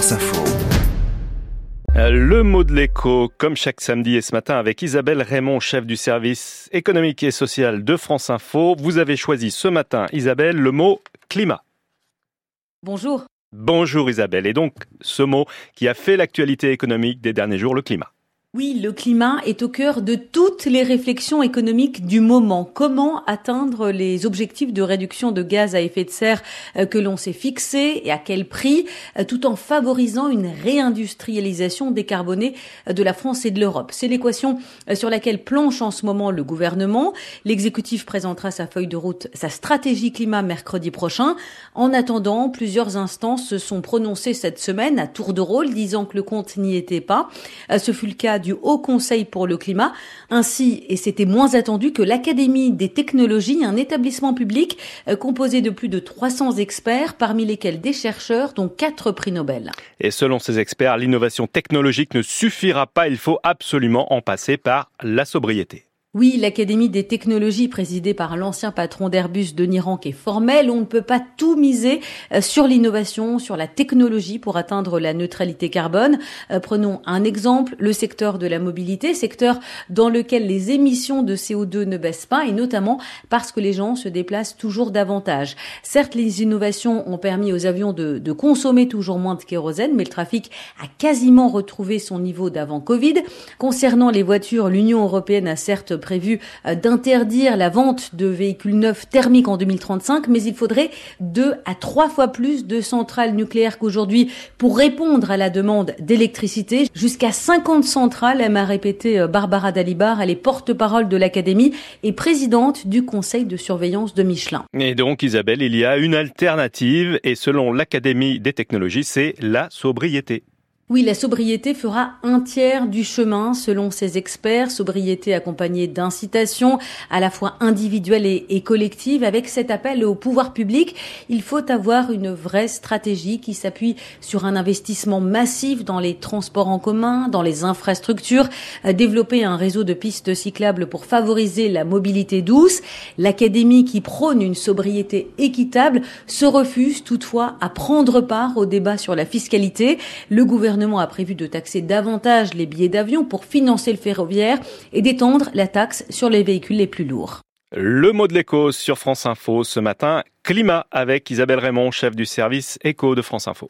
France Info. Le mot de l'écho, comme chaque samedi et ce matin avec Isabelle Raymond, chef du service économique et social de France Info. Vous avez choisi ce matin, Isabelle, le mot climat. Bonjour. Bonjour Isabelle. Et donc, ce mot qui a fait l'actualité économique des derniers jours, le climat. Oui, le climat est au cœur de toutes les réflexions économiques du moment. Comment atteindre les objectifs de réduction de gaz à effet de serre euh, que l'on s'est fixés et à quel prix, euh, tout en favorisant une réindustrialisation décarbonée euh, de la France et de l'Europe? C'est l'équation sur laquelle planche en ce moment le gouvernement. L'exécutif présentera sa feuille de route, sa stratégie climat mercredi prochain. En attendant, plusieurs instances se sont prononcées cette semaine à tour de rôle, disant que le compte n'y était pas. Ce fut le cas du Haut Conseil pour le climat, ainsi, et c'était moins attendu, que l'Académie des technologies, un établissement public euh, composé de plus de 300 experts, parmi lesquels des chercheurs, dont quatre prix Nobel. Et selon ces experts, l'innovation technologique ne suffira pas, il faut absolument en passer par la sobriété. Oui, l'Académie des technologies présidée par l'ancien patron d'Airbus, Denis Rank, est formelle. On ne peut pas tout miser euh, sur l'innovation, sur la technologie pour atteindre la neutralité carbone. Euh, prenons un exemple, le secteur de la mobilité, secteur dans lequel les émissions de CO2 ne baissent pas et notamment parce que les gens se déplacent toujours davantage. Certes, les innovations ont permis aux avions de, de consommer toujours moins de kérosène, mais le trafic a quasiment retrouvé son niveau d'avant Covid. Concernant les voitures, l'Union européenne a certes prévu euh, d'interdire la vente de véhicules neufs thermiques en 2035, mais il faudrait deux à trois fois plus de centrales nucléaires qu'aujourd'hui pour répondre à la demande d'électricité. Jusqu'à 50 centrales, aime à répéter euh, Barbara Dalibar, elle est porte-parole de l'Académie et présidente du conseil de surveillance de Michelin. Et donc Isabelle, il y a une alternative et selon l'Académie des technologies, c'est la sobriété. Oui, la sobriété fera un tiers du chemin selon ces experts. Sobriété accompagnée d'incitations à la fois individuelles et, collectives. Avec cet appel au pouvoir public, il faut avoir une vraie stratégie qui s'appuie sur un investissement massif dans les transports en commun, dans les infrastructures, développer un réseau de pistes cyclables pour favoriser la mobilité douce. L'académie qui prône une sobriété équitable se refuse toutefois à prendre part au débat sur la fiscalité. Gouvernement a prévu de taxer davantage les billets d'avion pour financer le ferroviaire et d'étendre la taxe sur les véhicules les plus lourds. Le mot de l'écho sur France Info ce matin, climat avec Isabelle Raymond, chef du service éco de France Info.